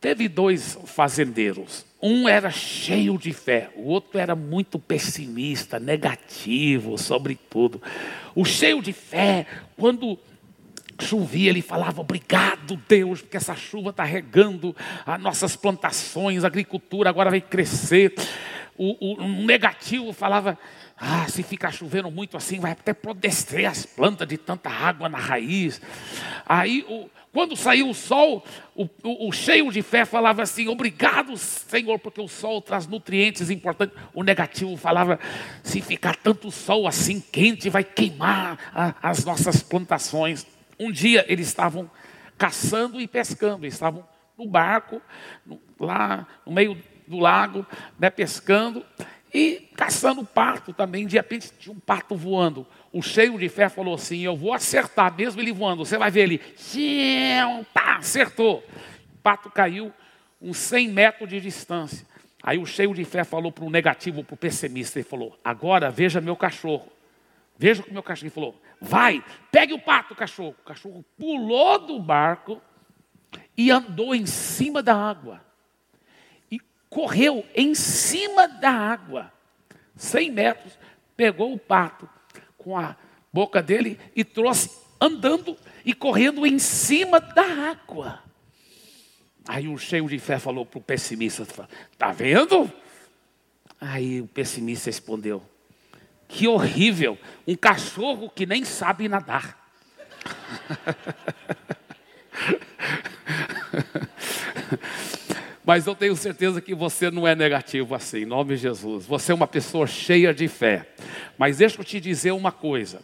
Teve dois fazendeiros. Um era cheio de fé, o outro era muito pessimista, negativo sobre tudo. O cheio de fé, quando chovia, ele falava: Obrigado, Deus, porque essa chuva está regando as nossas plantações, a agricultura agora vai crescer. O, o, negativo falava: ah, se ficar chovendo muito assim, vai até apodrecer as plantas de tanta água na raiz. Aí, o, quando saiu o sol, o, o, o, cheio de fé falava assim: Obrigado, Senhor, porque o sol traz nutrientes importantes. O negativo falava: Se ficar tanto sol assim quente, vai queimar a, as nossas plantações. Um dia eles estavam caçando e pescando, estavam no barco, no, lá no meio do lago, né, pescando. E caçando pato também, de repente tinha um pato voando. O cheio de fé falou assim: Eu vou acertar, mesmo ele voando. Você vai ver ele, pá, acertou. O pato caiu uns 100 metros de distância. Aí o cheio de fé falou para o negativo, para o pessimista: Ele falou, Agora veja meu cachorro. Veja o meu cachorro. Ele falou: Vai, pegue o pato, cachorro. O cachorro pulou do barco e andou em cima da água correu em cima da água, 100 metros, pegou o pato com a boca dele e trouxe andando e correndo em cima da água. Aí o cheio de fé falou para o pessimista: Está vendo? Aí o pessimista respondeu: Que horrível, um cachorro que nem sabe nadar. Mas eu tenho certeza que você não é negativo assim, em nome de Jesus. Você é uma pessoa cheia de fé. Mas deixa eu te dizer uma coisa: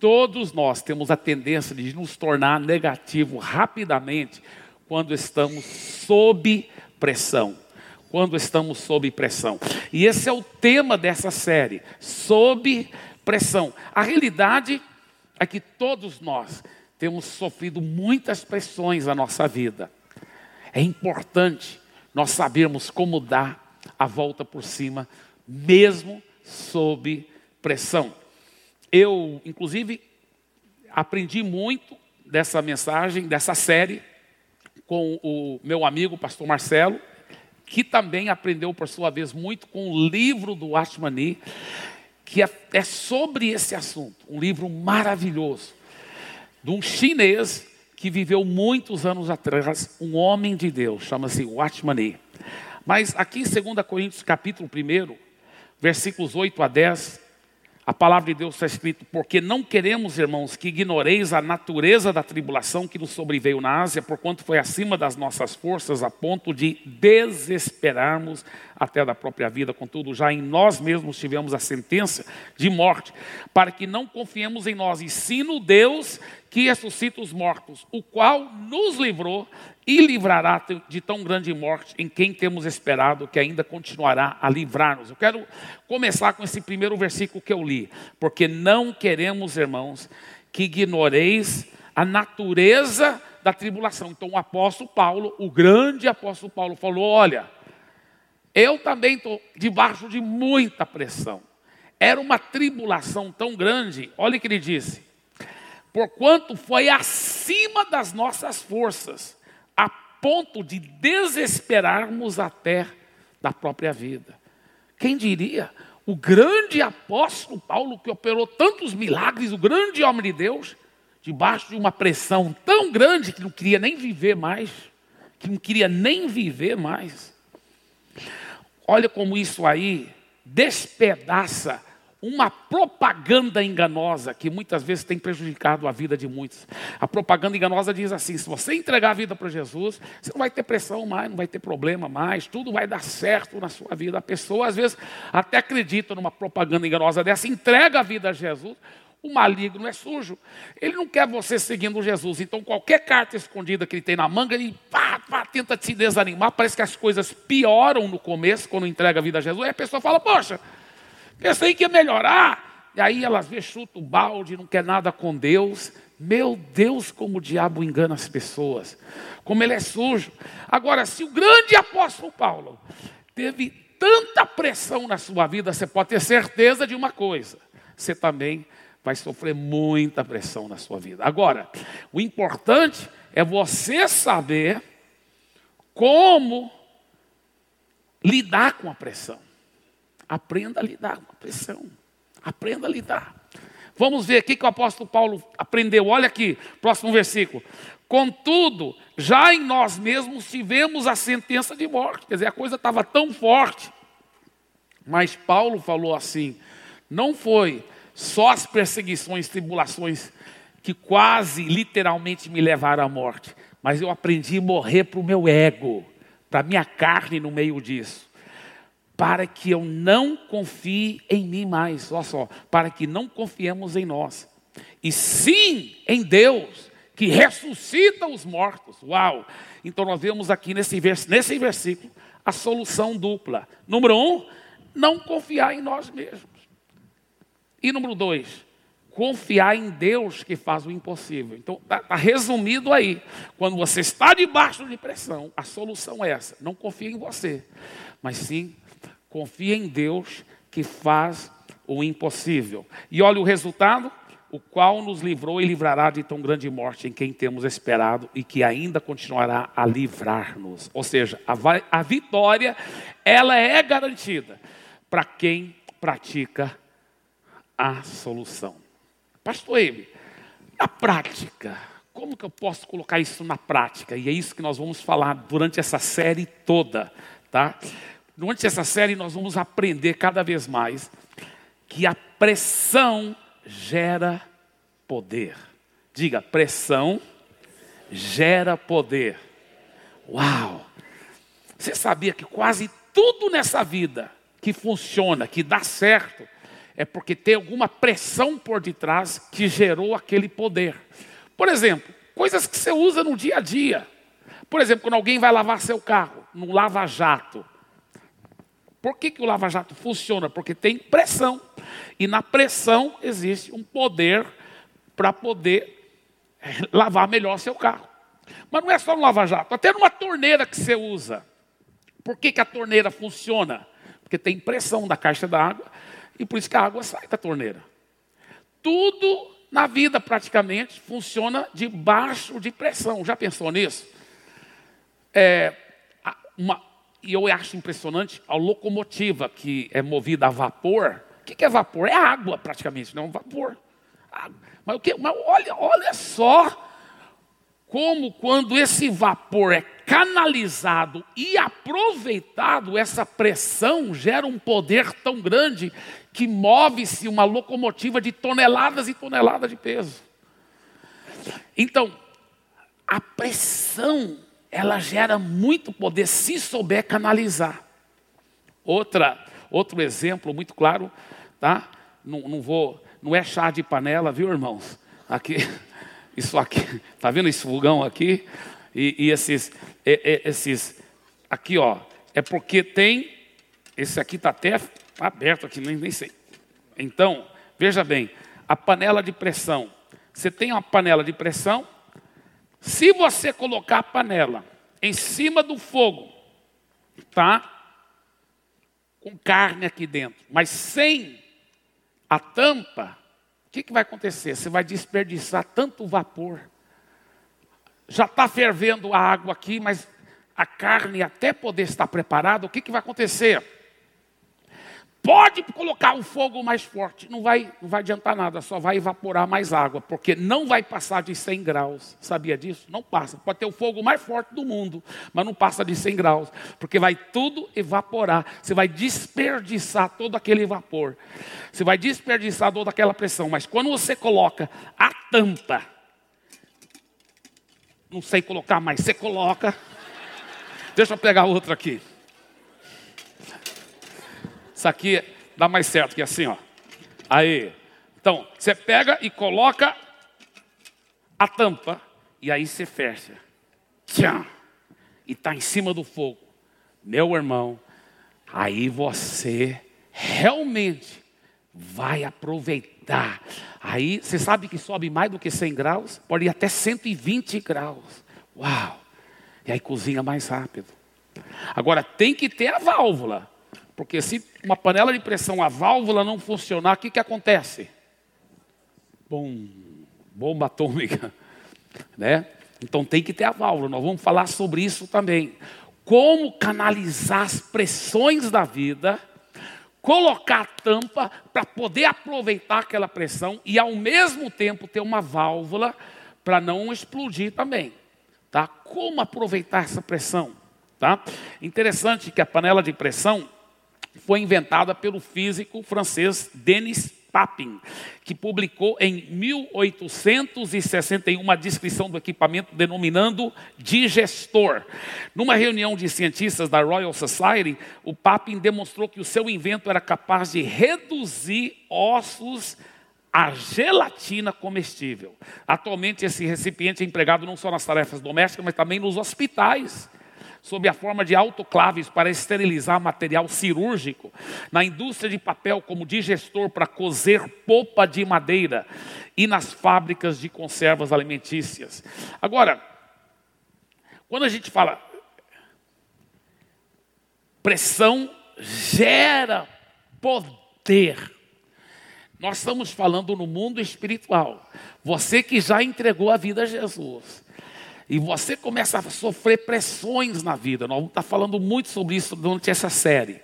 todos nós temos a tendência de nos tornar negativo rapidamente quando estamos sob pressão. Quando estamos sob pressão. E esse é o tema dessa série: sob pressão. A realidade é que todos nós temos sofrido muitas pressões na nossa vida. É importante nós sabemos como dar a volta por cima, mesmo sob pressão. Eu, inclusive, aprendi muito dessa mensagem, dessa série, com o meu amigo, pastor Marcelo, que também aprendeu, por sua vez, muito com o livro do Ashmani, que é, é sobre esse assunto. Um livro maravilhoso, de um chinês que viveu muitos anos atrás, um homem de Deus, chama-se Watchman Mas aqui em 2 Coríntios capítulo 1, versículos 8 a 10, a palavra de Deus está escrito, porque não queremos, irmãos, que ignoreis a natureza da tribulação que nos sobreveio na Ásia, porquanto foi acima das nossas forças, a ponto de desesperarmos até da própria vida. Contudo, já em nós mesmos tivemos a sentença de morte, para que não confiemos em nós, e sim no Deus que ressuscita os mortos, o qual nos livrou e livrará de tão grande morte, em quem temos esperado que ainda continuará a livrar-nos. Eu quero começar com esse primeiro versículo que eu li, porque não queremos, irmãos, que ignoreis a natureza da tribulação. Então, o apóstolo Paulo, o grande apóstolo Paulo, falou: Olha, eu também estou debaixo de muita pressão. Era uma tribulação tão grande, olha o que ele disse: porquanto foi acima das nossas forças, a ponto de desesperarmos até da própria vida. Quem diria? O grande apóstolo Paulo, que operou tantos milagres, o grande homem de Deus, debaixo de uma pressão tão grande que não queria nem viver mais, que não queria nem viver mais. Olha como isso aí despedaça uma propaganda enganosa que muitas vezes tem prejudicado a vida de muitos. A propaganda enganosa diz assim: se você entregar a vida para Jesus, você não vai ter pressão mais, não vai ter problema mais, tudo vai dar certo na sua vida. A pessoa às vezes até acredita numa propaganda enganosa dessa, entrega a vida a Jesus. O maligno é sujo. Ele não quer você seguindo Jesus. Então, qualquer carta escondida que ele tem na manga, ele pá, pá, tenta te desanimar. Parece que as coisas pioram no começo, quando entrega a vida a Jesus. Aí a pessoa fala: Poxa, Pensei que ia melhorar. E aí ela vê, chuta o balde, não quer nada com Deus. Meu Deus, como o diabo engana as pessoas. Como ele é sujo. Agora, se o grande apóstolo Paulo teve tanta pressão na sua vida, você pode ter certeza de uma coisa: você também vai sofrer muita pressão na sua vida. Agora, o importante é você saber como lidar com a pressão. Aprenda a lidar com a pressão. Aprenda a lidar. Vamos ver aqui que o apóstolo Paulo aprendeu. Olha aqui, próximo versículo. Contudo, já em nós mesmos tivemos a sentença de morte. Quer dizer, a coisa estava tão forte. Mas Paulo falou assim: não foi só as perseguições, tribulações que quase literalmente me levaram à morte, mas eu aprendi a morrer para o meu ego, para a minha carne no meio disso, para que eu não confie em mim mais, olha só, para que não confiemos em nós, e sim em Deus, que ressuscita os mortos. Uau! Então nós vemos aqui nesse, vers nesse versículo a solução dupla. Número um, não confiar em nós mesmos. E número dois, confiar em Deus que faz o impossível. Então, está tá resumido aí. Quando você está debaixo de pressão, a solução é essa. Não confie em você, mas sim confie em Deus que faz o impossível. E olha o resultado, o qual nos livrou e livrará de tão grande morte em quem temos esperado e que ainda continuará a livrar-nos. Ou seja, a, a vitória, ela é garantida para quem pratica a solução. Pastor Ebe, na prática, como que eu posso colocar isso na prática? E é isso que nós vamos falar durante essa série toda, tá? Durante essa série nós vamos aprender cada vez mais que a pressão gera poder. Diga, pressão gera poder. Uau! Você sabia que quase tudo nessa vida que funciona, que dá certo, é porque tem alguma pressão por detrás que gerou aquele poder. Por exemplo, coisas que você usa no dia a dia. Por exemplo, quando alguém vai lavar seu carro, no lava-jato. Por que, que o lava-jato funciona? Porque tem pressão. E na pressão existe um poder para poder eh, lavar melhor seu carro. Mas não é só no lava-jato, até numa torneira que você usa. Por que, que a torneira funciona? Porque tem pressão da caixa d'água e por isso que a água sai da torneira. Tudo na vida praticamente funciona debaixo de pressão. Já pensou nisso? É, uma, e eu acho impressionante a locomotiva que é movida a vapor. O que é vapor? É água praticamente, não é um vapor. Mas, o que, mas olha, olha só como quando esse vapor é canalizado e aproveitado, essa pressão gera um poder tão grande que move-se uma locomotiva de toneladas e toneladas de peso. Então, a pressão, ela gera muito poder se souber canalizar. Outra, outro exemplo muito claro, tá? Não, não vou, não é chá de panela, viu, irmãos? Aqui, isso aqui, tá vendo esse fogão aqui? E, e esses, e, e, esses, aqui, ó, é porque tem, esse aqui está até aberto aqui, nem, nem sei. Então, veja bem, a panela de pressão. Você tem uma panela de pressão. Se você colocar a panela em cima do fogo, tá? Com carne aqui dentro, mas sem a tampa, que, que vai acontecer? Você vai desperdiçar tanto vapor. Já está fervendo a água aqui, mas a carne, até poder estar preparada, o que, que vai acontecer? Pode colocar o fogo mais forte, não vai, não vai adiantar nada, só vai evaporar mais água, porque não vai passar de 100 graus. Sabia disso? Não passa. Pode ter o fogo mais forte do mundo, mas não passa de 100 graus, porque vai tudo evaporar. Você vai desperdiçar todo aquele vapor. Você vai desperdiçar toda aquela pressão, mas quando você coloca a tampa, não sei colocar mais, você coloca. Deixa eu pegar outra aqui. Isso aqui dá mais certo que assim, ó. Aí. Então, você pega e coloca a tampa e aí você fecha. Tchau. E está em cima do fogo. Meu irmão, aí você realmente vai aproveitar. Aí você sabe que sobe mais do que 100 graus, pode ir até 120 graus. Uau! E aí cozinha mais rápido. Agora tem que ter a válvula. Porque se uma panela de pressão, a válvula não funcionar, o que, que acontece? Bom, bomba atômica. Né? Então tem que ter a válvula, nós vamos falar sobre isso também. como canalizar as pressões da vida, colocar a tampa para poder aproveitar aquela pressão e ao mesmo tempo ter uma válvula para não explodir também. Tá? Como aproveitar essa pressão? Tá? Interessante que a panela de pressão foi inventada pelo físico francês Denis Papin, que publicou em 1861 uma descrição do equipamento denominando digestor. Numa reunião de cientistas da Royal Society, o Papin demonstrou que o seu invento era capaz de reduzir ossos a gelatina comestível. Atualmente, esse recipiente é empregado não só nas tarefas domésticas, mas também nos hospitais sob a forma de autoclaves para esterilizar material cirúrgico, na indústria de papel como digestor para cozer polpa de madeira e nas fábricas de conservas alimentícias. Agora, quando a gente fala pressão gera poder. Nós estamos falando no mundo espiritual. Você que já entregou a vida a Jesus. E você começa a sofrer pressões na vida. Nós vamos estar falando muito sobre isso durante essa série.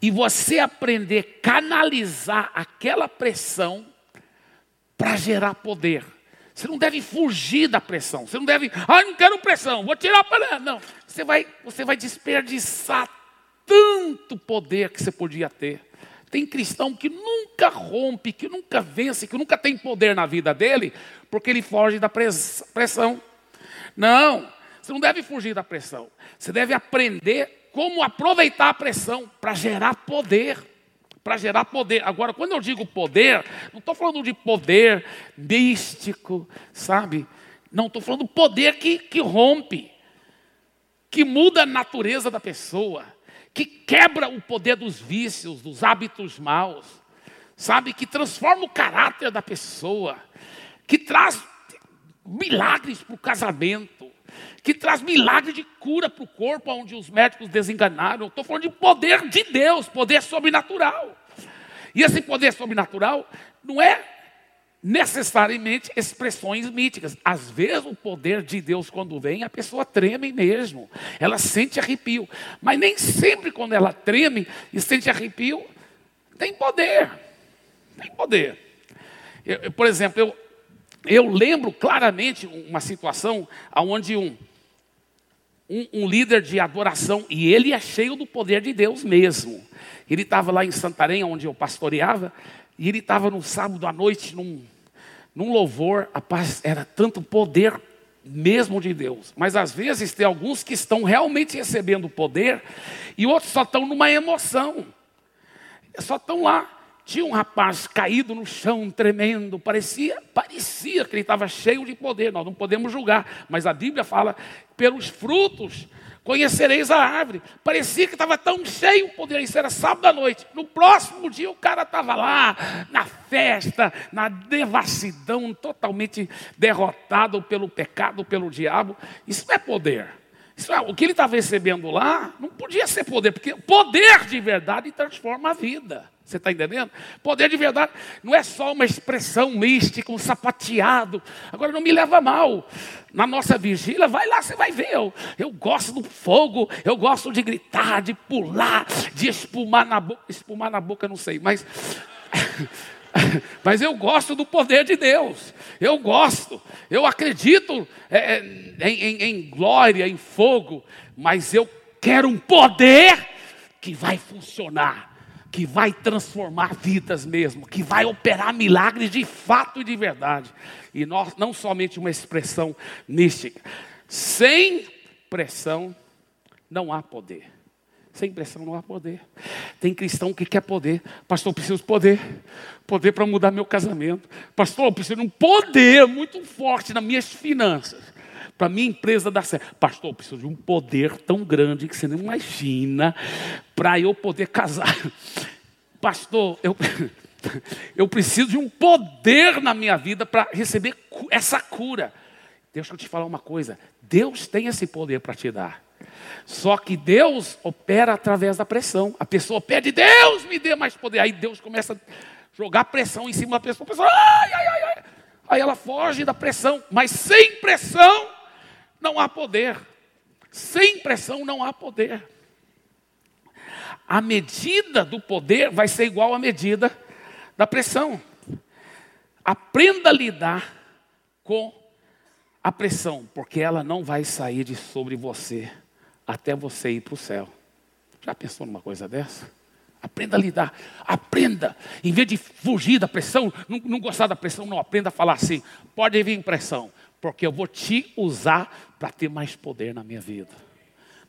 E você aprender a canalizar aquela pressão para gerar poder. Você não deve fugir da pressão. Você não deve, ah, não quero pressão, vou tirar para não. Você vai, você vai desperdiçar tanto poder que você podia ter. Tem cristão que nunca rompe, que nunca vence, que nunca tem poder na vida dele, porque ele foge da pressão. Não, você não deve fugir da pressão. Você deve aprender como aproveitar a pressão para gerar poder. Para gerar poder. Agora, quando eu digo poder, não estou falando de poder místico, sabe? Não, estou falando poder que, que rompe, que muda a natureza da pessoa, que quebra o poder dos vícios, dos hábitos maus, sabe? Que transforma o caráter da pessoa, que traz milagres para o casamento, que traz milagre de cura para o corpo, onde os médicos desenganaram. Estou falando de poder de Deus, poder sobrenatural. E esse poder sobrenatural não é necessariamente expressões míticas. Às vezes o poder de Deus, quando vem, a pessoa treme mesmo. Ela sente arrepio. Mas nem sempre quando ela treme e sente arrepio, tem poder. Tem poder. Eu, por exemplo, eu, eu lembro claramente uma situação onde um, um, um, líder de adoração, e ele é cheio do poder de Deus mesmo. Ele estava lá em Santarém, onde eu pastoreava, e ele estava no sábado à noite, num, num louvor, a paz era tanto poder mesmo de Deus. Mas às vezes tem alguns que estão realmente recebendo poder, e outros só estão numa emoção. Só estão lá tinha um rapaz caído no chão, tremendo, parecia, parecia que ele estava cheio de poder. Nós não podemos julgar, mas a Bíblia fala: pelos frutos conhecereis a árvore. Parecia que estava tão cheio o poder, isso era sábado à noite. No próximo dia o cara estava lá, na festa, na devassidão, totalmente derrotado pelo pecado, pelo diabo. Isso não é poder. É, o que ele estava recebendo lá não podia ser poder, porque poder de verdade transforma a vida. Você está entendendo? Poder de verdade não é só uma expressão mística, um sapateado. Agora não me leva mal. Na nossa vigília, vai lá, você vai ver. Eu, eu gosto do fogo, eu gosto de gritar, de pular, de espumar na boca. Espumar na boca, não sei, mas. Mas eu gosto do poder de Deus. Eu gosto. Eu acredito é, é em, em, em glória, em fogo. Mas eu quero um poder que vai funcionar que vai transformar vidas mesmo, que vai operar milagres de fato e de verdade. E nós, não somente uma expressão mística. Sem pressão não há poder. Sem pressão não há poder. Tem cristão que quer poder. Pastor, eu preciso de poder. Poder para mudar meu casamento. Pastor, eu preciso de um poder muito forte nas minhas finanças para minha empresa dar certo. Pastor, eu preciso de um poder tão grande que você não imagina para eu poder casar. Pastor, eu, eu preciso de um poder na minha vida para receber essa cura. Deixa eu te falar uma coisa: Deus tem esse poder para te dar. Só que Deus opera através da pressão. A pessoa pede, Deus me dê mais poder. Aí Deus começa a jogar pressão em cima da pessoa. A pessoa ai, ai, ai. Aí ela foge da pressão. Mas sem pressão, não há poder. Sem pressão não há poder. A medida do poder vai ser igual à medida da pressão. Aprenda a lidar com a pressão, porque ela não vai sair de sobre você até você ir para o céu. Já pensou numa coisa dessa? Aprenda a lidar, aprenda. Em vez de fugir da pressão, não, não gostar da pressão, não, aprenda a falar assim: pode vir pressão, porque eu vou te usar para ter mais poder na minha vida.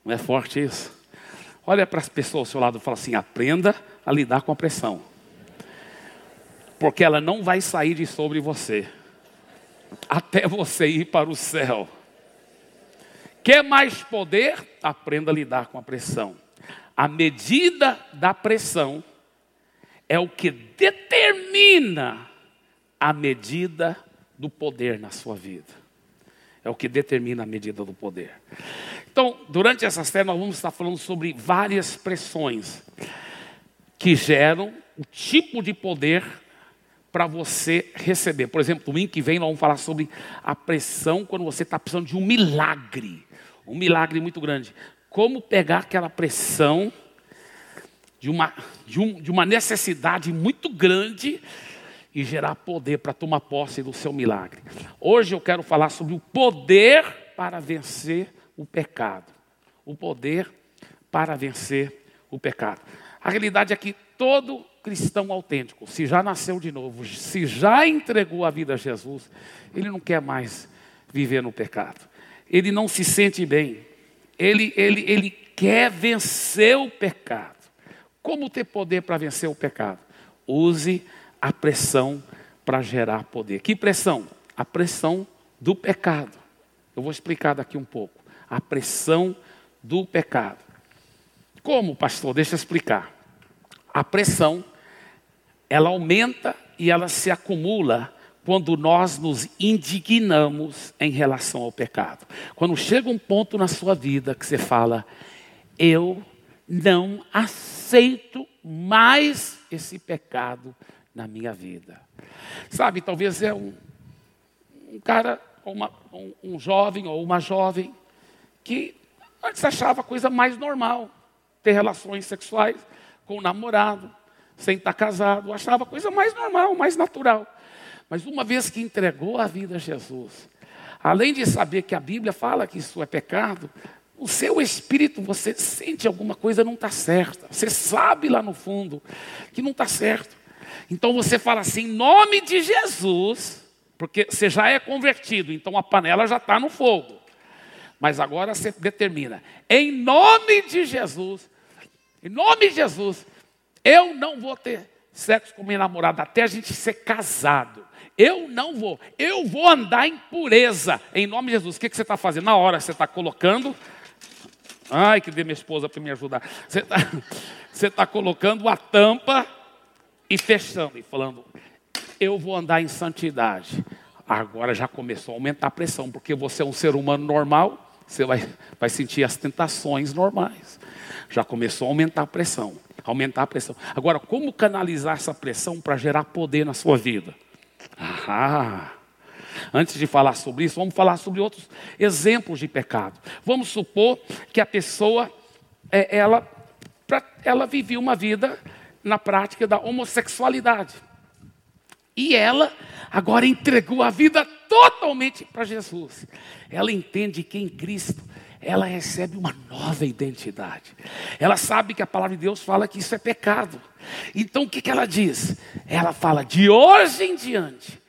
Não é forte isso? Olha para as pessoas ao seu lado e fala assim: aprenda a lidar com a pressão, porque ela não vai sair de sobre você até você ir para o céu. Quer mais poder? Aprenda a lidar com a pressão. A medida da pressão é o que determina a medida do poder na sua vida. É o que determina a medida do poder. Então, durante essa série, nós vamos estar falando sobre várias pressões que geram o tipo de poder para você receber. Por exemplo, domingo que vem nós vamos falar sobre a pressão quando você está precisando de um milagre. Um milagre muito grande como pegar aquela pressão de uma, de, um, de uma necessidade muito grande e gerar poder para tomar posse do seu milagre. Hoje eu quero falar sobre o poder para vencer o pecado. O poder para vencer o pecado. A realidade é que todo cristão autêntico, se já nasceu de novo, se já entregou a vida a Jesus, ele não quer mais viver no pecado. Ele não se sente bem ele, ele, ele quer vencer o pecado. Como ter poder para vencer o pecado? Use a pressão para gerar poder. Que pressão? A pressão do pecado. Eu vou explicar daqui um pouco. A pressão do pecado. Como, pastor? Deixa eu explicar. A pressão, ela aumenta e ela se acumula quando nós nos indignamos em relação ao pecado. Quando chega um ponto na sua vida que você fala, eu não aceito mais esse pecado na minha vida. Sabe, talvez é um, um cara, uma, um, um jovem ou uma jovem que antes achava a coisa mais normal ter relações sexuais com o namorado, sem estar casado, achava a coisa mais normal, mais natural. Mas uma vez que entregou a vida a Jesus, além de saber que a Bíblia fala que isso é pecado, o seu espírito, você sente alguma coisa não está certa. Você sabe lá no fundo que não está certo. Então você fala assim, em nome de Jesus, porque você já é convertido, então a panela já está no fogo. Mas agora você determina, em nome de Jesus, em nome de Jesus, eu não vou ter sexo com minha namorada até a gente ser casado. Eu não vou, eu vou andar em pureza, em nome de Jesus. O que, que você está fazendo? Na hora você está colocando. Ai, que dê minha esposa para me ajudar. Você está tá colocando a tampa e fechando, e falando, eu vou andar em santidade. Agora já começou a aumentar a pressão, porque você é um ser humano normal, você vai, vai sentir as tentações normais. Já começou a aumentar a pressão. Aumentar a pressão. Agora, como canalizar essa pressão para gerar poder na sua vida? Ah, antes de falar sobre isso, vamos falar sobre outros exemplos de pecado. Vamos supor que a pessoa, é, ela, ela vivia uma vida na prática da homossexualidade. E ela agora entregou a vida totalmente para Jesus. Ela entende que em Cristo ela recebe uma nova identidade. Ela sabe que a palavra de Deus fala que isso é pecado. Então o que, que ela diz? Ela fala: de hoje em diante,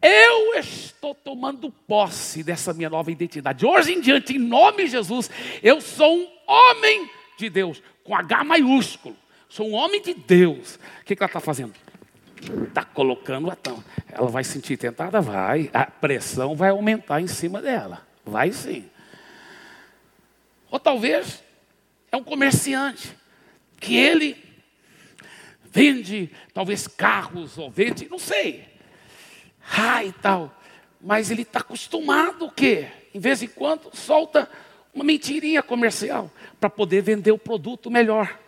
eu estou tomando posse dessa minha nova identidade. De hoje em diante, em nome de Jesus, eu sou um homem de Deus, com H maiúsculo. Sou um homem de Deus. O que, que ela está fazendo? Está colocando a tampa. Ela vai sentir tentada? Vai. A pressão vai aumentar em cima dela. Vai sim. Ou talvez é um comerciante que ele vende talvez carros ou vende, não sei, ah e tal. Mas ele está acostumado o quê? Em vez em quando solta uma mentirinha comercial para poder vender o produto melhor.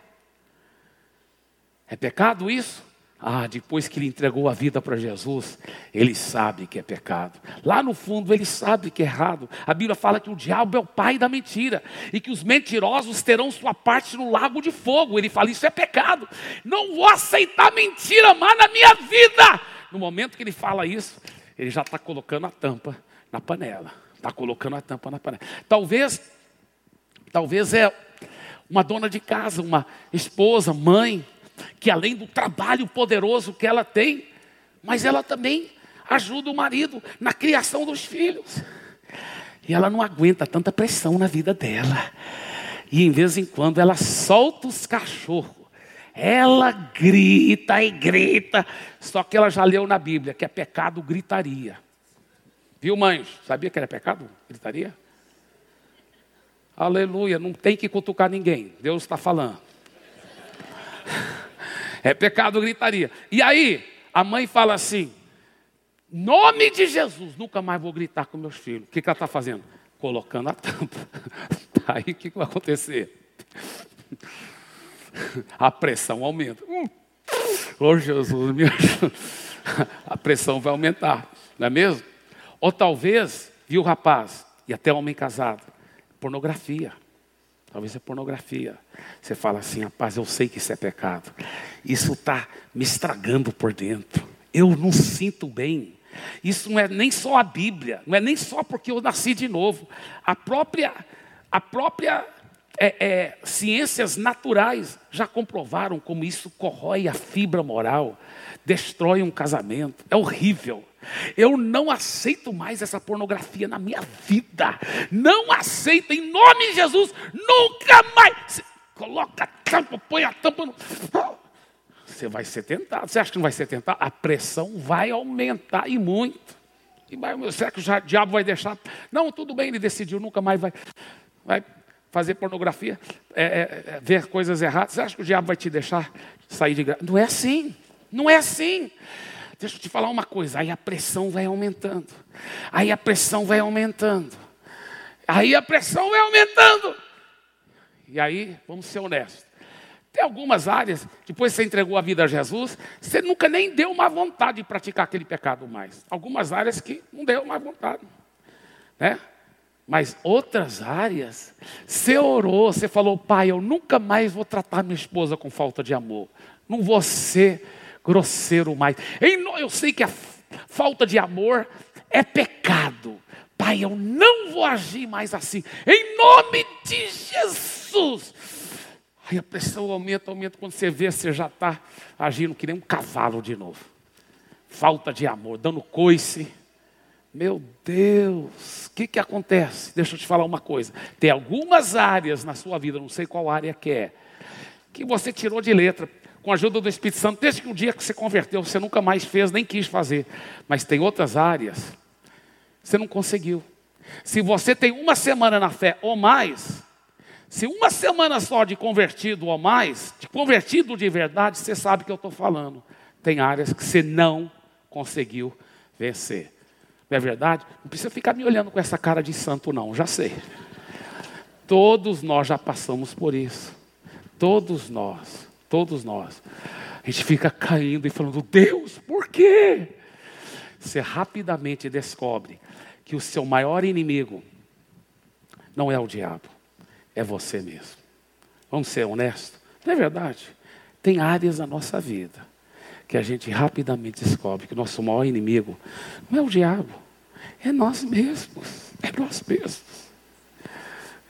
É pecado isso? Ah, depois que ele entregou a vida para Jesus, ele sabe que é pecado. Lá no fundo, ele sabe que é errado. A Bíblia fala que o diabo é o pai da mentira e que os mentirosos terão sua parte no lago de fogo. Ele fala: Isso é pecado. Não vou aceitar mentira mais na minha vida. No momento que ele fala isso, ele já está colocando a tampa na panela. Está colocando a tampa na panela. Talvez, talvez é uma dona de casa, uma esposa, mãe que além do trabalho poderoso que ela tem, mas ela também ajuda o marido na criação dos filhos. E ela não aguenta tanta pressão na vida dela. E em vez em quando ela solta os cachorros. Ela grita e grita. Só que ela já leu na Bíblia que é pecado gritaria. Viu, mães? Sabia que era pecado gritaria? Aleluia, não tem que cutucar ninguém. Deus está falando. É pecado gritaria. E aí, a mãe fala assim: nome de Jesus, nunca mais vou gritar com meus filhos. O que, que ela está fazendo? Colocando a tampa. Aí o que, que vai acontecer? A pressão aumenta. Oh Jesus, me ajuda. A pressão vai aumentar, não é mesmo? Ou talvez, viu rapaz, e até homem casado, pornografia. Talvez é pornografia. Você fala assim, rapaz, eu sei que isso é pecado. Isso está me estragando por dentro. Eu não sinto bem. Isso não é nem só a Bíblia, não é nem só porque eu nasci de novo. A própria, a própria é, é, ciências naturais já comprovaram como isso corrói a fibra moral, destrói um casamento. É horrível. Eu não aceito mais essa pornografia na minha vida. Não aceito, em nome de Jesus, nunca mais. Coloca a tampa, põe a tampa no. Você vai ser tentado. Você acha que não vai ser tentado? A pressão vai aumentar e muito. E vai, será que o diabo vai deixar? Não, tudo bem, ele decidiu, nunca mais vai, vai fazer pornografia, é, é, é ver coisas erradas. Você acha que o diabo vai te deixar sair de graça? Não é assim. Não é assim. Deixa eu te falar uma coisa, aí a pressão vai aumentando. Aí a pressão vai aumentando. Aí a pressão vai aumentando. E aí, vamos ser honestos. Tem algumas áreas, depois que você entregou a vida a Jesus, você nunca nem deu uma vontade de praticar aquele pecado mais. Algumas áreas que não deu mais vontade. Né? Mas outras áreas, você orou, você falou, pai, eu nunca mais vou tratar minha esposa com falta de amor. Não vou ser grosseiro mais. Eu sei que a falta de amor é pecado. Pai, eu não vou agir mais assim. Em nome de Jesus. Aí a pressão aumenta, aumenta. Quando você vê, você já está agindo que nem um cavalo de novo. Falta de amor, dando coice. Meu Deus, o que, que acontece? Deixa eu te falar uma coisa. Tem algumas áreas na sua vida, não sei qual área que é, que você tirou de letra com a ajuda do Espírito Santo, desde que o dia que você converteu, você nunca mais fez, nem quis fazer. Mas tem outras áreas, você não conseguiu. Se você tem uma semana na fé ou mais, se uma semana só de convertido ou mais, de convertido de verdade, você sabe o que eu estou falando. Tem áreas que você não conseguiu vencer. Não é verdade? Não precisa ficar me olhando com essa cara de santo, não, já sei. Todos nós já passamos por isso. Todos nós. Todos nós. A gente fica caindo e falando, Deus, por quê? Você rapidamente descobre que o seu maior inimigo não é o diabo, é você mesmo. Vamos ser honestos? Não é verdade? Tem áreas da nossa vida que a gente rapidamente descobre que o nosso maior inimigo não é o diabo, é nós mesmos. É nós mesmos.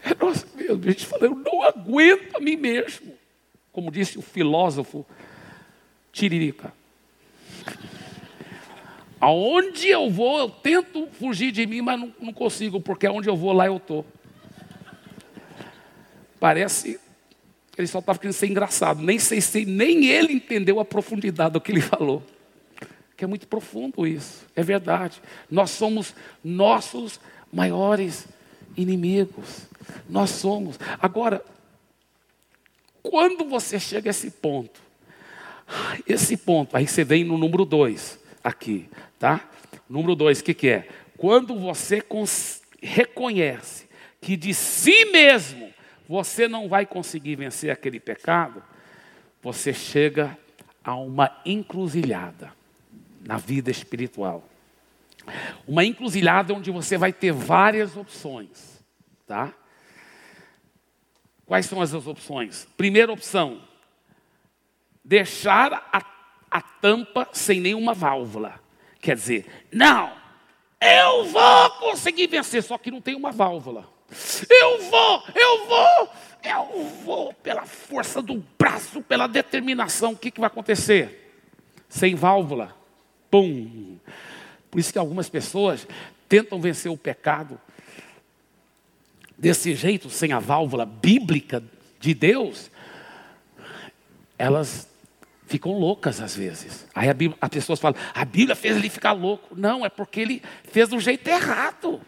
É nós mesmos. A gente fala, eu não aguento a mim mesmo como disse o filósofo Tiririca. Aonde eu vou, eu tento fugir de mim, mas não, não consigo, porque aonde eu vou, lá eu estou. Parece que ele só estava querendo ser engraçado. Nem sei se nem ele entendeu a profundidade do que ele falou. Que é muito profundo isso. É verdade. Nós somos nossos maiores inimigos. Nós somos. Agora, quando você chega a esse ponto, esse ponto, aí você vem no número 2 aqui, tá? Número 2, o que, que é? Quando você reconhece que de si mesmo você não vai conseguir vencer aquele pecado, você chega a uma encruzilhada na vida espiritual. Uma encruzilhada onde você vai ter várias opções, tá? Quais são as opções? Primeira opção: deixar a, a tampa sem nenhuma válvula. Quer dizer, não, eu vou conseguir vencer, só que não tem uma válvula. Eu vou, eu vou, eu vou, pela força do braço, pela determinação. O que, que vai acontecer? Sem válvula, pum. Por isso que algumas pessoas tentam vencer o pecado desse jeito, sem a válvula bíblica de Deus, elas ficam loucas às vezes. Aí a Bíblia, as pessoas falam, a Bíblia fez ele ficar louco. Não, é porque ele fez do jeito errado.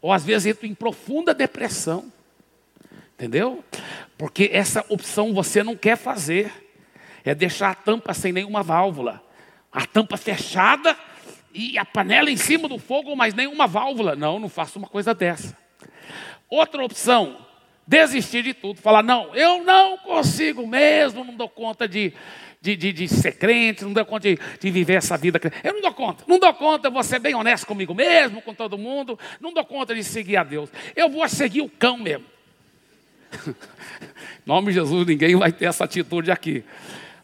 Ou às vezes entra em profunda depressão. Entendeu? Porque essa opção você não quer fazer. É deixar a tampa sem nenhuma válvula. A tampa fechada e a panela em cima do fogo, mas nenhuma válvula. Não, não faço uma coisa dessa. Outra opção, desistir de tudo. Falar, não, eu não consigo mesmo, não dou conta de, de, de, de ser crente, não dou conta de, de, viver essa vida. Eu não dou conta, não dou conta, vou ser bem honesto comigo mesmo, com todo mundo, não dou conta de seguir a Deus. Eu vou seguir o cão mesmo. em nome de Jesus, ninguém vai ter essa atitude aqui.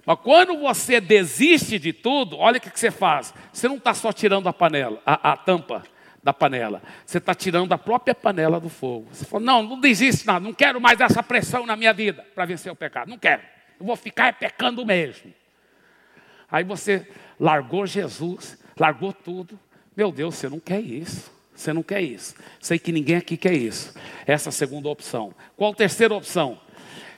Mas quando você desiste de tudo, olha o que, você faz. Você não está só tirando a panela, a, a tampa da panela. Você está tirando a própria panela do fogo. Você fala, não, não desiste nada, não quero mais essa pressão na minha vida para vencer o pecado. Não quero. Eu vou ficar pecando mesmo. Aí você largou Jesus, largou tudo. Meu Deus, você não quer isso. Você não quer isso. Sei que ninguém aqui quer isso. Essa é a segunda opção. Qual a terceira opção?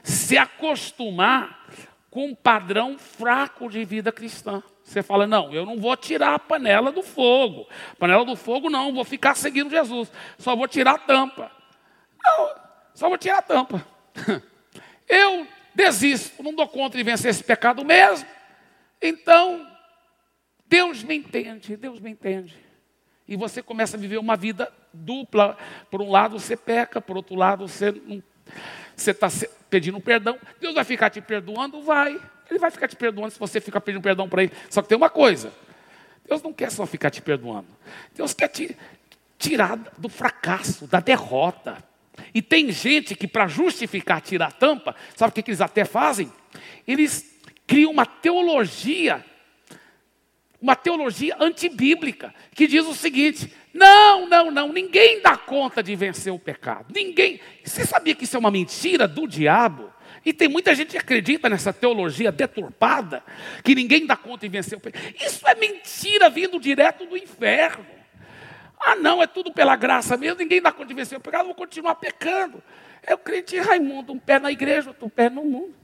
Se acostumar com um padrão fraco de vida cristã. Você fala, não, eu não vou tirar a panela do fogo. Panela do fogo não, vou ficar seguindo Jesus. Só vou tirar a tampa. Não, só vou tirar a tampa. Eu desisto, não dou conta de vencer esse pecado mesmo. Então, Deus me entende, Deus me entende. E você começa a viver uma vida dupla. Por um lado você peca, por outro lado você não, você está pedindo perdão. Deus vai ficar te perdoando? Vai. Ele vai ficar te perdoando se você ficar pedindo perdão para Ele. Só que tem uma coisa: Deus não quer só ficar te perdoando. Deus quer te tirar do fracasso, da derrota. E tem gente que, para justificar tirar a tampa, sabe o que, que eles até fazem? Eles criam uma teologia, uma teologia antibíblica, que diz o seguinte: não, não, não, ninguém dá conta de vencer o pecado. Ninguém. Você sabia que isso é uma mentira do diabo? E tem muita gente que acredita nessa teologia deturpada, que ninguém dá conta de vencer o pecado. Isso é mentira vindo direto do inferno. Ah, não, é tudo pela graça mesmo, ninguém dá conta de vencer o pecado, vou continuar pecando. Eu crente Raimundo, um pé na igreja, outro pé no mundo.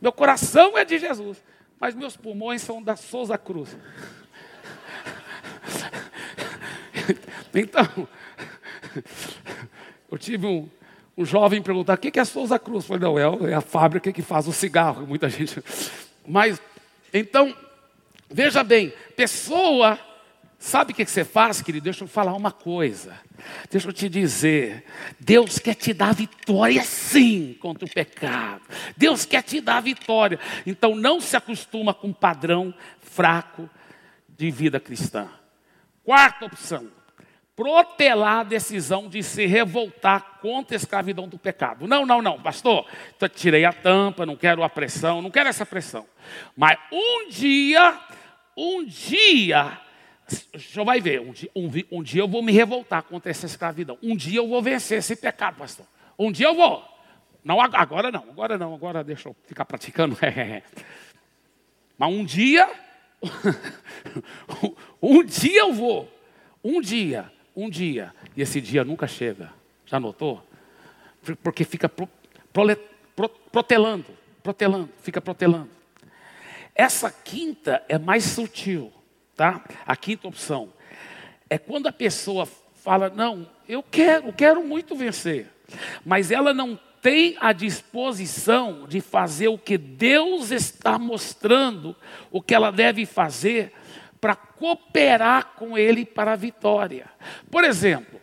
Meu coração é de Jesus, mas meus pulmões são da Souza Cruz. Então, eu tive um, um jovem perguntar: o que é Souza Cruz? Eu falei: não, é, é a fábrica que faz o cigarro. Muita gente. Mas, então, veja bem: pessoa Sabe o que você faz, querido? Deixa eu falar uma coisa. Deixa eu te dizer. Deus quer te dar vitória sim contra o pecado. Deus quer te dar vitória. Então não se acostuma com um padrão fraco de vida cristã. Quarta opção. Protelar a decisão de se revoltar contra a escravidão do pecado. Não, não, não, pastor. Tirei a tampa, não quero a pressão, não quero essa pressão. Mas um dia, um dia, já vai ver, um dia, um, um dia, eu vou me revoltar contra essa escravidão. Um dia eu vou vencer esse pecado, pastor. Um dia eu vou. Não, agora não, agora não, agora deixa eu ficar praticando. Mas um dia, um dia eu vou. Um dia, um dia. E esse dia nunca chega. Já notou? Porque fica pro, prole, pro, protelando, protelando, fica protelando. Essa quinta é mais sutil. Tá? A quinta opção é quando a pessoa fala: Não, eu quero, quero muito vencer, mas ela não tem a disposição de fazer o que Deus está mostrando, o que ela deve fazer para cooperar com Ele para a vitória. Por exemplo,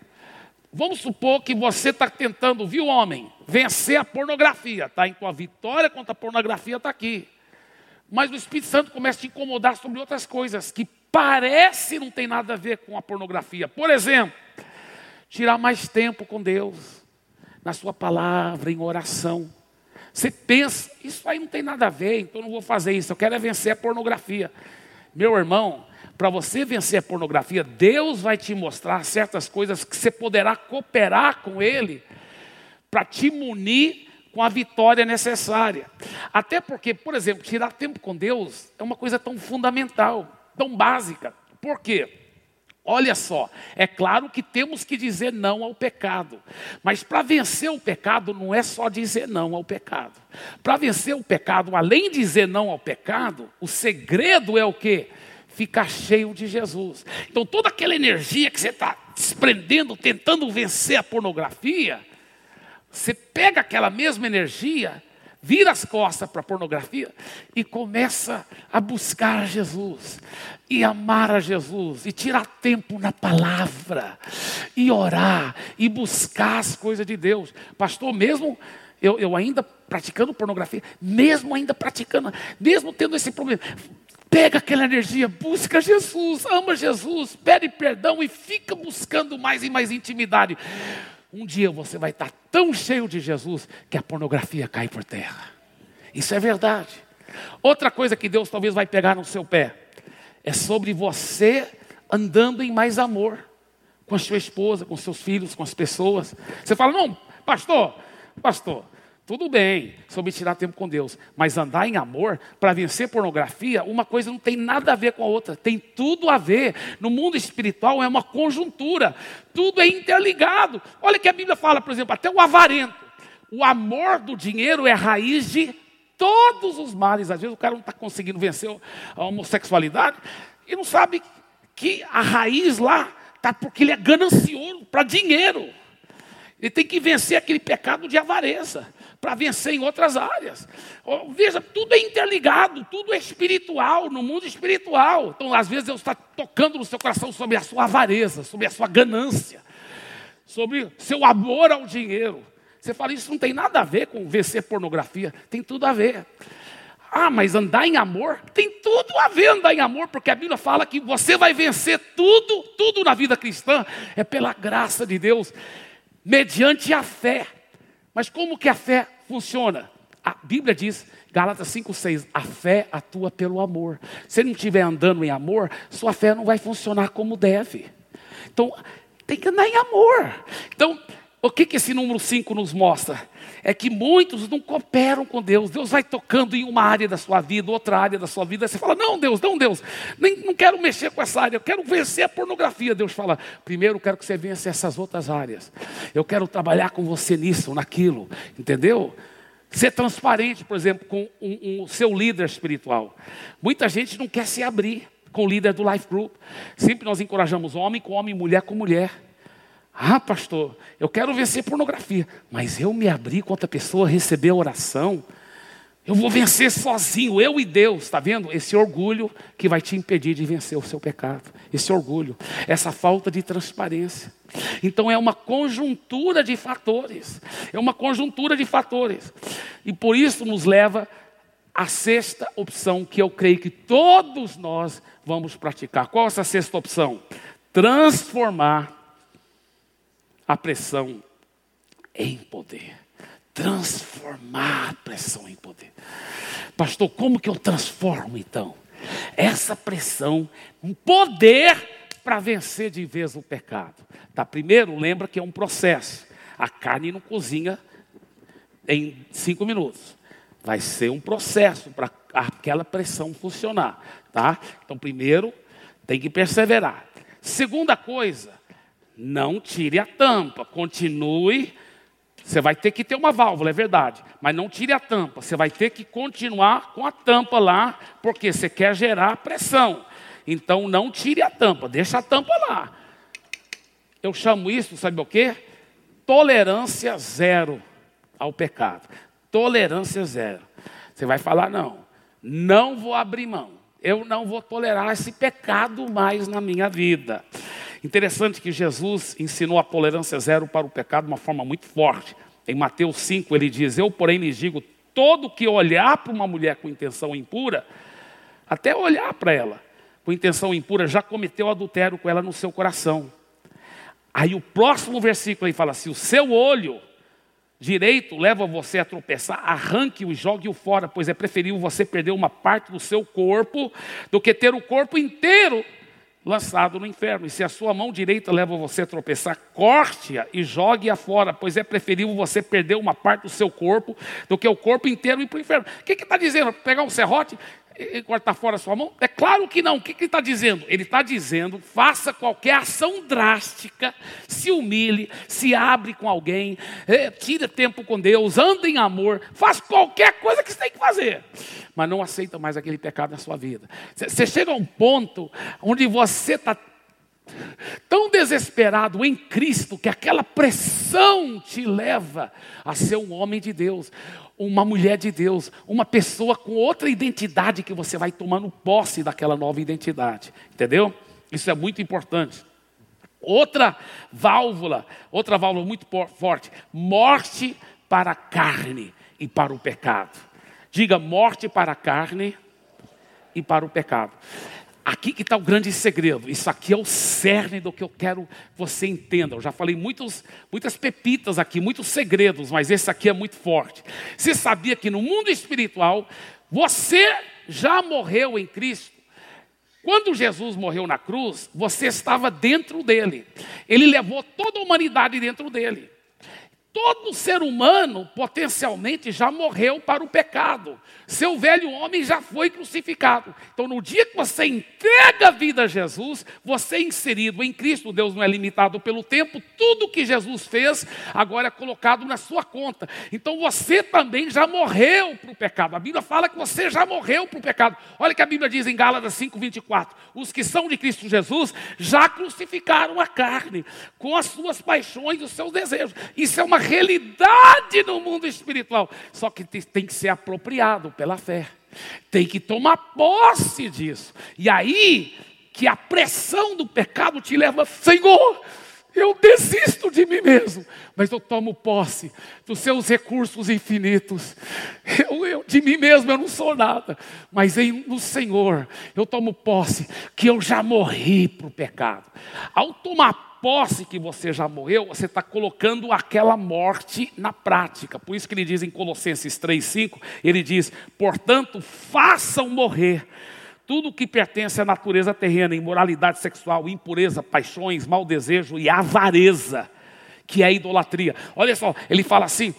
vamos supor que você está tentando, viu, homem, vencer a pornografia, tá? Então a vitória contra a pornografia está aqui. Mas o Espírito Santo começa a te incomodar sobre outras coisas que parece não tem nada a ver com a pornografia. Por exemplo, tirar mais tempo com Deus, na sua palavra, em oração. Você pensa, isso aí não tem nada a ver, então não vou fazer isso, eu quero é vencer a pornografia. Meu irmão, para você vencer a pornografia, Deus vai te mostrar certas coisas que você poderá cooperar com Ele para te munir com a vitória necessária. Até porque, por exemplo, tirar tempo com Deus é uma coisa tão fundamental, tão básica. Por quê? Olha só, é claro que temos que dizer não ao pecado, mas para vencer o pecado não é só dizer não ao pecado. Para vencer o pecado, além de dizer não ao pecado, o segredo é o que? Ficar cheio de Jesus. Então toda aquela energia que você está desprendendo, tentando vencer a pornografia, você pega aquela mesma energia vira as costas para a pornografia e começa a buscar Jesus e amar a Jesus e tirar tempo na palavra e orar e buscar as coisas de Deus. Pastor, mesmo eu, eu ainda praticando pornografia, mesmo ainda praticando, mesmo tendo esse problema, pega aquela energia, busca Jesus, ama Jesus, pede perdão e fica buscando mais e mais intimidade. Um dia você vai estar tão cheio de Jesus que a pornografia cai por terra. Isso é verdade. Outra coisa que Deus talvez vai pegar no seu pé é sobre você andando em mais amor com a sua esposa, com seus filhos, com as pessoas. Você fala, não, pastor, pastor, tudo bem sobre tirar tempo com Deus, mas andar em amor para vencer pornografia, uma coisa não tem nada a ver com a outra, tem tudo a ver. No mundo espiritual é uma conjuntura, tudo é interligado. Olha que a Bíblia fala, por exemplo, até o avarento. O amor do dinheiro é raiz de todos os males. Às vezes o cara não está conseguindo vencer a homossexualidade e não sabe que a raiz lá está porque ele é ganancioso para dinheiro. Ele tem que vencer aquele pecado de avareza para vencer em outras áreas. Veja, tudo é interligado, tudo é espiritual, no mundo espiritual. Então, às vezes, Deus está tocando no seu coração sobre a sua avareza, sobre a sua ganância, sobre seu amor ao dinheiro. Você fala, isso não tem nada a ver com vencer pornografia, tem tudo a ver. Ah, mas andar em amor? Tem tudo a ver andar em amor, porque a Bíblia fala que você vai vencer tudo, tudo na vida cristã, é pela graça de Deus mediante a fé. Mas como que a fé funciona? A Bíblia diz, Gálatas 5,6, a fé atua pelo amor. Se não estiver andando em amor, sua fé não vai funcionar como deve. Então, tem que andar em amor. Então, o que, que esse número 5 nos mostra? É que muitos não cooperam com Deus. Deus vai tocando em uma área da sua vida, outra área da sua vida. Você fala, não, Deus, não, Deus, nem, não quero mexer com essa área, eu quero vencer a pornografia. Deus fala, primeiro eu quero que você vença essas outras áreas. Eu quero trabalhar com você nisso, naquilo, entendeu? Ser transparente, por exemplo, com o um, um, seu líder espiritual. Muita gente não quer se abrir com o líder do Life Group. Sempre nós encorajamos homem com homem, mulher com mulher. Ah, pastor, eu quero vencer pornografia, mas eu me abri com outra pessoa, receber a oração. Eu vou vencer sozinho, eu e Deus, está vendo? Esse orgulho que vai te impedir de vencer o seu pecado. Esse orgulho, essa falta de transparência. Então é uma conjuntura de fatores. É uma conjuntura de fatores. E por isso nos leva à sexta opção que eu creio que todos nós vamos praticar. Qual é essa sexta opção? Transformar a pressão em poder. Transformar a pressão em poder. Pastor, como que eu transformo então? Essa pressão em poder para vencer de vez o pecado. Tá? Primeiro, lembra que é um processo. A carne não cozinha em cinco minutos. Vai ser um processo para aquela pressão funcionar. Tá? Então, primeiro, tem que perseverar. Segunda coisa, não tire a tampa, continue. Você vai ter que ter uma válvula, é verdade, mas não tire a tampa. Você vai ter que continuar com a tampa lá, porque você quer gerar pressão. Então não tire a tampa, deixa a tampa lá. Eu chamo isso, sabe o quê? Tolerância zero ao pecado. Tolerância zero. Você vai falar, não, não vou abrir mão. Eu não vou tolerar esse pecado mais na minha vida. Interessante que Jesus ensinou a tolerância zero para o pecado de uma forma muito forte. Em Mateus 5 ele diz: Eu, porém, lhes digo Todo que olhar para uma mulher com intenção impura, até olhar para ela com intenção impura, já cometeu adultério com ela no seu coração. Aí o próximo versículo aí fala assim: o seu olho direito leva você a tropeçar, arranque-o e jogue-o fora, pois é preferível você perder uma parte do seu corpo do que ter o corpo inteiro lançado no inferno. E se a sua mão direita leva você a tropeçar, corte-a e jogue-a fora, pois é preferível você perder uma parte do seu corpo do que o corpo inteiro ir para o inferno. O que está dizendo? Pegar um serrote, cortar fora a sua mão? É claro que não. O que, que ele está dizendo? Ele está dizendo: faça qualquer ação drástica, se humilhe, se abre com alguém, é, tire tempo com Deus, ande em amor, faça qualquer coisa que você tem que fazer. Mas não aceita mais aquele pecado na sua vida. Você chega a um ponto onde você está tão desesperado em Cristo que aquela pressão te leva a ser um homem de Deus uma mulher de Deus, uma pessoa com outra identidade que você vai tomando posse daquela nova identidade. Entendeu? Isso é muito importante. Outra válvula, outra válvula muito forte, morte para a carne e para o pecado. Diga morte para a carne e para o pecado. Aqui que está o grande segredo. Isso aqui é o cerne do que eu quero que você entenda. Eu já falei muitos, muitas pepitas aqui, muitos segredos, mas esse aqui é muito forte. Você sabia que no mundo espiritual, você já morreu em Cristo? Quando Jesus morreu na cruz, você estava dentro dele. Ele levou toda a humanidade dentro dele. Todo ser humano potencialmente já morreu para o pecado. Seu velho homem já foi crucificado. Então, no dia que você entrega a vida a Jesus, você é inserido em Cristo. Deus não é limitado pelo tempo. Tudo que Jesus fez agora é colocado na sua conta. Então, você também já morreu para o pecado. A Bíblia fala que você já morreu para o pecado. Olha que a Bíblia diz em Gálatas 5:24. Os que são de Cristo Jesus já crucificaram a carne com as suas paixões e os seus desejos. Isso é uma realidade no mundo espiritual. Só que tem que ser apropriado pela fé. Tem que tomar posse disso. E aí que a pressão do pecado te leva, Senhor, eu desisto de mim mesmo, mas eu tomo posse dos seus recursos infinitos. Eu, eu, de mim mesmo eu não sou nada, mas em, no Senhor eu tomo posse que eu já morri para o pecado. Ao tomar posse que você já morreu, você está colocando aquela morte na prática. Por isso que ele diz em Colossenses 3,5, ele diz, portanto, façam morrer tudo que pertence à natureza terrena, imoralidade sexual, impureza, paixões, mau desejo e avareza, que é idolatria. Olha só, ele fala assim: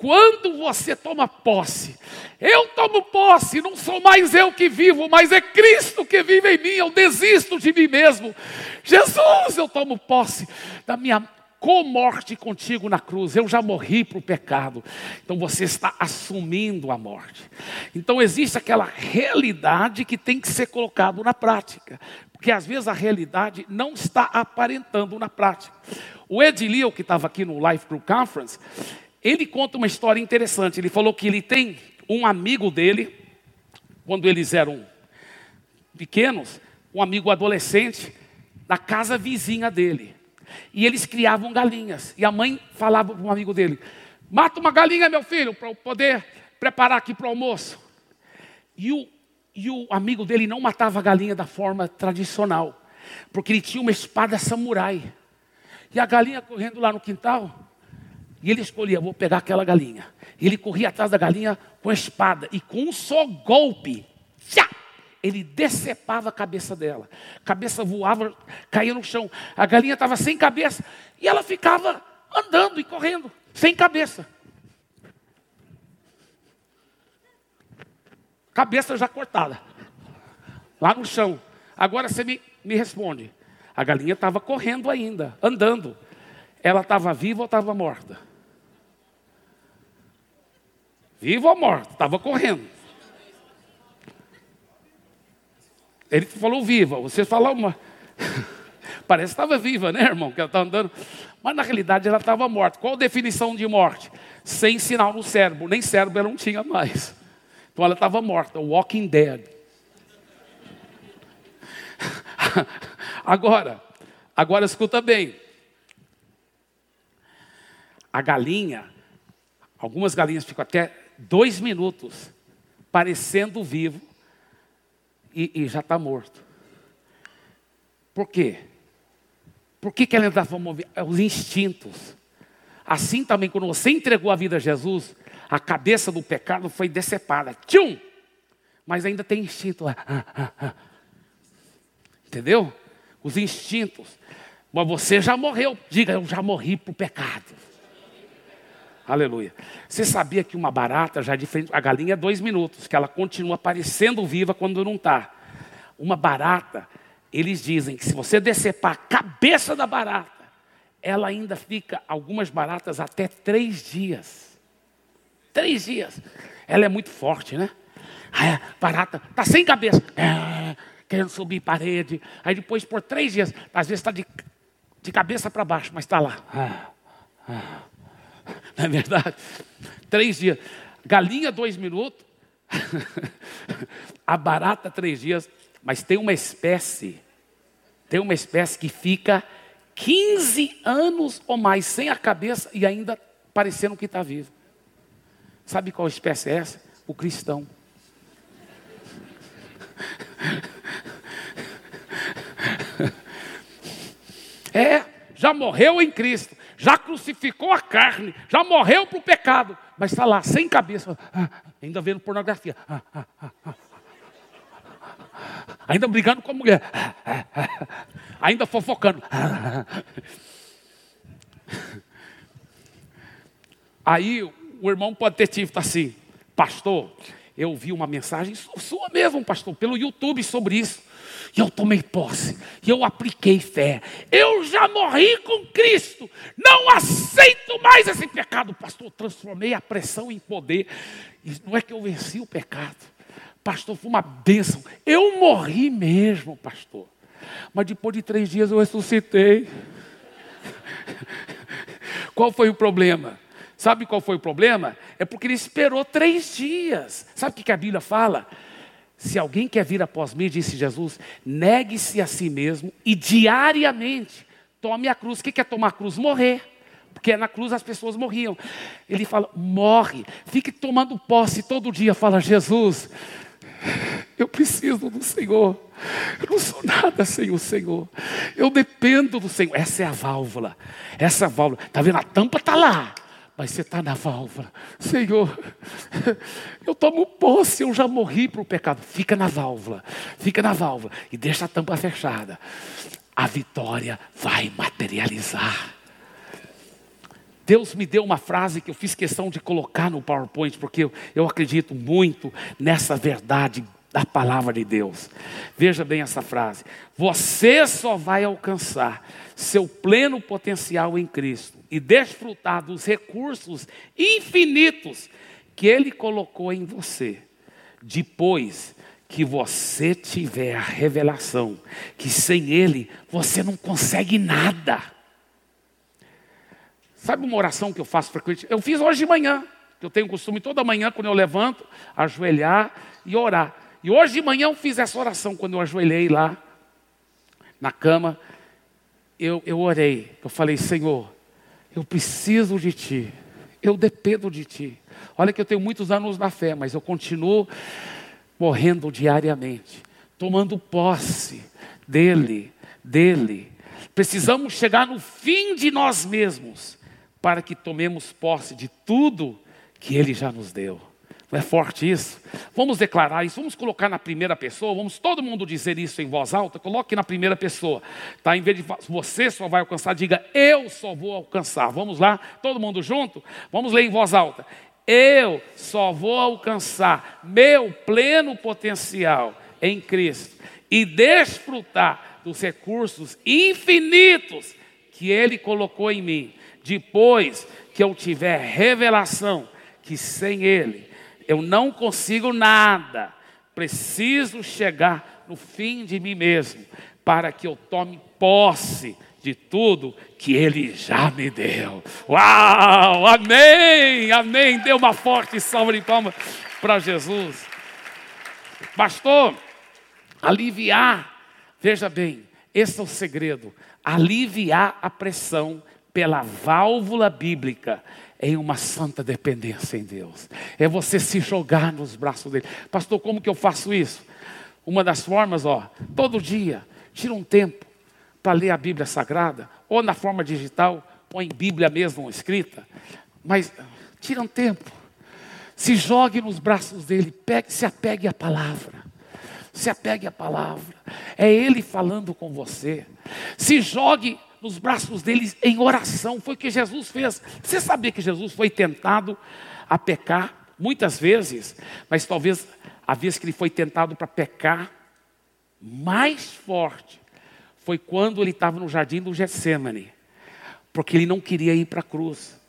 quando você toma posse, eu tomo posse, não sou mais eu que vivo, mas é Cristo que vive em mim, eu desisto de mim mesmo. Jesus, eu tomo posse da minha com-morte contigo na cruz, eu já morri para o pecado. Então você está assumindo a morte. Então existe aquela realidade que tem que ser colocado na prática. Porque às vezes a realidade não está aparentando na prática. O Edilio, que estava aqui no Life Group Conference, ele conta uma história interessante. Ele falou que ele tem um amigo dele, quando eles eram pequenos, um amigo adolescente, da casa vizinha dele. E eles criavam galinhas. E a mãe falava para um amigo dele: Mata uma galinha, meu filho, para eu poder preparar aqui para o almoço. E o, e o amigo dele não matava a galinha da forma tradicional, porque ele tinha uma espada samurai. E a galinha correndo lá no quintal, e ele escolhia, vou pegar aquela galinha. Ele corria atrás da galinha com a espada. E com um só golpe, tchá, ele decepava a cabeça dela. Cabeça voava, caía no chão. A galinha estava sem cabeça. E ela ficava andando e correndo, sem cabeça. Cabeça já cortada. Lá no chão. Agora você me, me responde. A galinha estava correndo ainda, andando. Ela estava viva ou estava morta? Viva ou morta? Estava correndo. Ele falou viva, você falou uma. Parece que estava viva, né, irmão? Que ela estava andando. Mas na realidade ela estava morta. Qual a definição de morte? Sem sinal no cérebro. Nem cérebro ela não tinha mais. Então ela estava morta. Walking dead. Agora, agora escuta bem. A galinha, algumas galinhas ficam até dois minutos, parecendo vivo, e, e já está morto. Por quê? Por que, que ela estava movendo? É os instintos. Assim também, quando você entregou a vida a Jesus, a cabeça do pecado foi decepada. Tchum! Mas ainda tem instinto. Entendeu? Os instintos. Mas você já morreu. Diga, eu já morri para o pecado. Aleluia. Você sabia que uma barata já é diferente? A galinha é dois minutos, que ela continua parecendo viva quando não está. Uma barata, eles dizem que se você decepar a cabeça da barata, ela ainda fica, algumas baratas, até três dias. Três dias. Ela é muito forte, né? A barata está sem cabeça. É, querendo subir parede. Aí depois, por três dias, às vezes está de, de cabeça para baixo, mas está lá. Ah, ah. Não é verdade? Três dias. Galinha, dois minutos. a barata, três dias. Mas tem uma espécie, tem uma espécie que fica 15 anos ou mais sem a cabeça e ainda parecendo que está vivo. Sabe qual espécie é essa? O cristão. É, já morreu em Cristo já crucificou a carne, já morreu para o pecado, mas está lá, sem cabeça, ah, ainda vendo pornografia, ah, ah, ainda brigando com a mulher, ainda fofocando. Aí o irmão pode ter tido assim, pastor, eu vi uma mensagem sua mesmo, pastor, pelo YouTube sobre isso. E eu tomei posse, e eu apliquei fé. Eu já morri com Cristo, não aceito mais esse pecado. Pastor, transformei a pressão em poder. E não é que eu venci o pecado, pastor, foi uma bênção. Eu morri mesmo, pastor. Mas depois de três dias eu ressuscitei. Qual foi o problema? Sabe qual foi o problema? É porque ele esperou três dias. Sabe o que a Bíblia fala? Se alguém quer vir após mim, disse Jesus, negue-se a si mesmo e diariamente tome a cruz. O que é tomar a cruz? Morrer. Porque na cruz as pessoas morriam. Ele fala, morre. Fique tomando posse todo dia. Fala, Jesus, eu preciso do Senhor. Eu não sou nada sem o Senhor. Eu dependo do Senhor. Essa é a válvula. Essa válvula. Está vendo? A tampa está lá mas você está na válvula. Senhor, eu tomo posse, eu já morri para o pecado. Fica na válvula, fica na válvula e deixa a tampa fechada. A vitória vai materializar. Deus me deu uma frase que eu fiz questão de colocar no PowerPoint, porque eu, eu acredito muito nessa verdade da palavra de Deus. Veja bem essa frase: Você só vai alcançar seu pleno potencial em Cristo e desfrutar dos recursos infinitos que Ele colocou em você, depois que você tiver a revelação que sem Ele você não consegue nada. Sabe uma oração que eu faço frequentemente? Eu fiz hoje de manhã, que eu tenho costume toda manhã, quando eu levanto, ajoelhar e orar. E hoje de manhã eu fiz essa oração, quando eu ajoelhei lá na cama, eu, eu orei, eu falei, Senhor, eu preciso de Ti. Eu dependo de Ti. Olha que eu tenho muitos anos na fé, mas eu continuo morrendo diariamente, tomando posse dEle, dEle. Precisamos chegar no fim de nós mesmos para que tomemos posse de tudo que Ele já nos deu. Não é forte isso? Vamos declarar isso, vamos colocar na primeira pessoa, vamos todo mundo dizer isso em voz alta, coloque na primeira pessoa. Tá? Em vez de você só vai alcançar, diga eu só vou alcançar. Vamos lá, todo mundo junto? Vamos ler em voz alta. Eu só vou alcançar meu pleno potencial em Cristo e desfrutar dos recursos infinitos que Ele colocou em mim, depois que eu tiver revelação que sem Ele eu não consigo nada, preciso chegar no fim de mim mesmo, para que eu tome posse de tudo que Ele já me deu. Uau! Amém! Amém! Dê uma forte salva de palmas para Jesus. Pastor, aliviar, veja bem, esse é o segredo: aliviar a pressão pela válvula bíblica em uma santa dependência em Deus. É você se jogar nos braços dele. Pastor, como que eu faço isso? Uma das formas, ó, todo dia, tira um tempo para ler a Bíblia Sagrada, ou na forma digital, em Bíblia mesmo escrita, mas tira um tempo. Se jogue nos braços dele, pegue, se apegue à palavra. Se apegue à palavra. É ele falando com você. Se jogue nos braços dele em oração. Foi o que Jesus fez. Você sabia que Jesus foi tentado a pecar muitas vezes, mas talvez a vez que ele foi tentado para pecar mais forte foi quando ele estava no jardim do Getsemane, porque ele não queria ir para a cruz.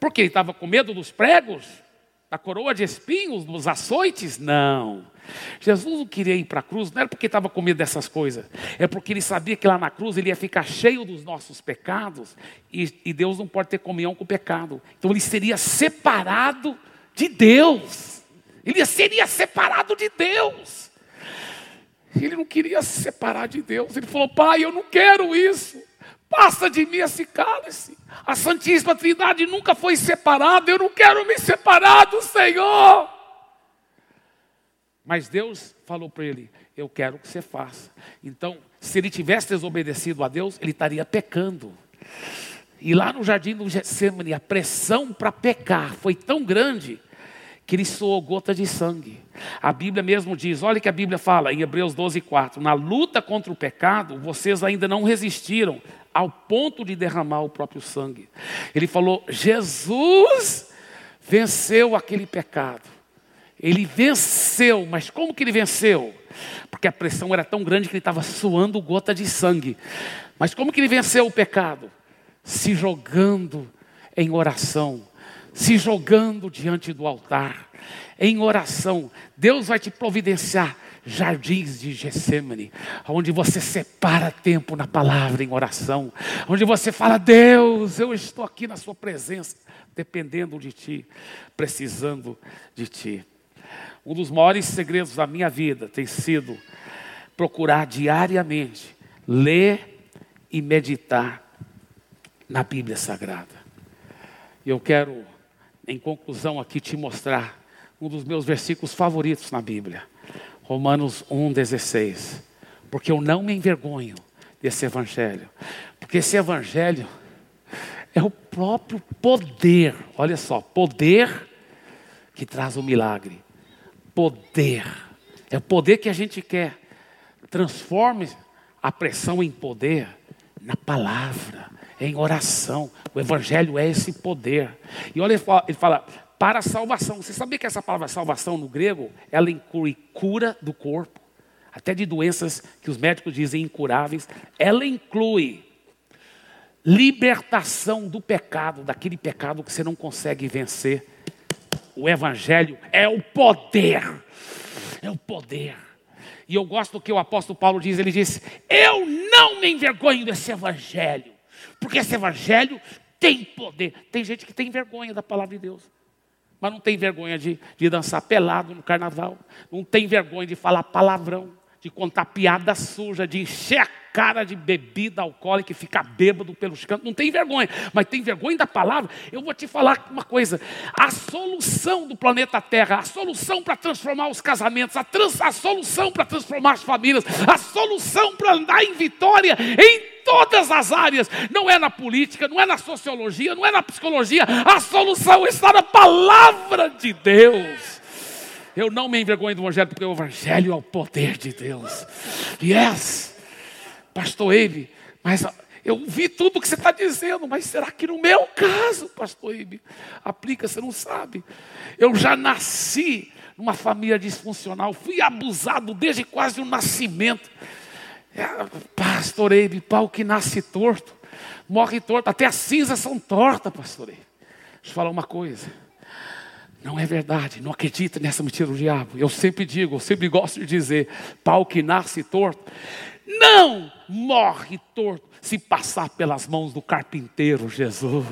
Porque ele estava com medo dos pregos, da coroa de espinhos, dos açoites? Não. Jesus não queria ir para a cruz, não era porque estava com medo dessas coisas, é porque ele sabia que lá na cruz ele ia ficar cheio dos nossos pecados e, e Deus não pode ter comunhão com o pecado. Então ele seria separado de Deus, ele seria separado de Deus. Ele não queria se separar de Deus, ele falou: Pai, eu não quero isso. Passa de mim esse cálice. A Santíssima Trindade nunca foi separada. Eu não quero me separar do Senhor. Mas Deus falou para ele: Eu quero que você faça. Então, se ele tivesse desobedecido a Deus, ele estaria pecando. E lá no jardim do Getsemane, a pressão para pecar foi tão grande que ele soou gota de sangue. A Bíblia mesmo diz, olha que a Bíblia fala em Hebreus 12, 4, na luta contra o pecado, vocês ainda não resistiram ao ponto de derramar o próprio sangue. Ele falou, Jesus venceu aquele pecado. Ele venceu, mas como que ele venceu? Porque a pressão era tão grande que ele estava suando gota de sangue. Mas como que ele venceu o pecado? Se jogando em oração se jogando diante do altar, em oração. Deus vai te providenciar jardins de Getsemane, onde você separa tempo na palavra em oração, onde você fala: Deus, eu estou aqui na Sua presença, dependendo de Ti, precisando de Ti. Um dos maiores segredos da minha vida tem sido procurar diariamente ler e meditar na Bíblia Sagrada. Eu quero em conclusão, aqui te mostrar um dos meus versículos favoritos na Bíblia, Romanos 1,16. Porque eu não me envergonho desse Evangelho, porque esse Evangelho é o próprio poder, olha só, poder que traz o milagre. Poder, é o poder que a gente quer. Transforme a pressão em poder na palavra em oração. O Evangelho é esse poder. E olha, ele fala, para a salvação. Você sabia que essa palavra salvação no grego, ela inclui cura do corpo, até de doenças que os médicos dizem incuráveis. Ela inclui libertação do pecado, daquele pecado que você não consegue vencer. O Evangelho é o poder. É o poder. E eu gosto do que o apóstolo Paulo diz: ele diz, Eu não me envergonho desse Evangelho porque esse evangelho tem poder. Tem gente que tem vergonha da palavra de Deus. Mas não tem vergonha de, de dançar pelado no carnaval. Não tem vergonha de falar palavrão, de contar piada suja, de encher a cara de bebida alcoólica e ficar bêbado pelos cantos. Não tem vergonha, mas tem vergonha da palavra. Eu vou te falar uma coisa: a solução do planeta Terra, a solução para transformar os casamentos, a, trans, a solução para transformar as famílias, a solução para andar em vitória em todas as áreas. Não é na política, não é na sociologia, não é na psicologia. A solução está na palavra de Deus. Eu não me envergonho do Evangelho, porque o Evangelho é o poder de Deus. Yes, Pastor Eibe, mas eu vi tudo o que você está dizendo, mas será que no meu caso, Pastor Eibe, aplica? Você não sabe. Eu já nasci numa família disfuncional, fui abusado desde quase o nascimento. É, pastor Eibe, pau que nasce torto, morre torto, até as cinzas são tortas, pastor Eibe. Deixa eu falar uma coisa. Não é verdade, não acredita nessa mentira do diabo. Eu sempre digo, eu sempre gosto de dizer: pau que nasce torto, não morre torto se passar pelas mãos do carpinteiro Jesus.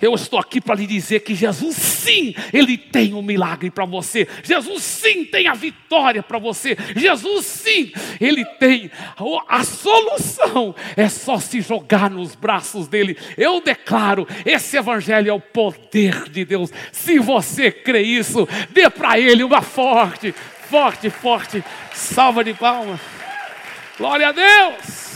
Eu estou aqui para lhe dizer que Jesus, sim, Ele tem um milagre para você. Jesus, sim, tem a vitória para você. Jesus, sim, Ele tem a solução. É só se jogar nos braços dele. Eu declaro: esse Evangelho é o poder de Deus. Se você crê isso, dê para Ele uma forte, forte, forte salva de palmas. Glória a Deus.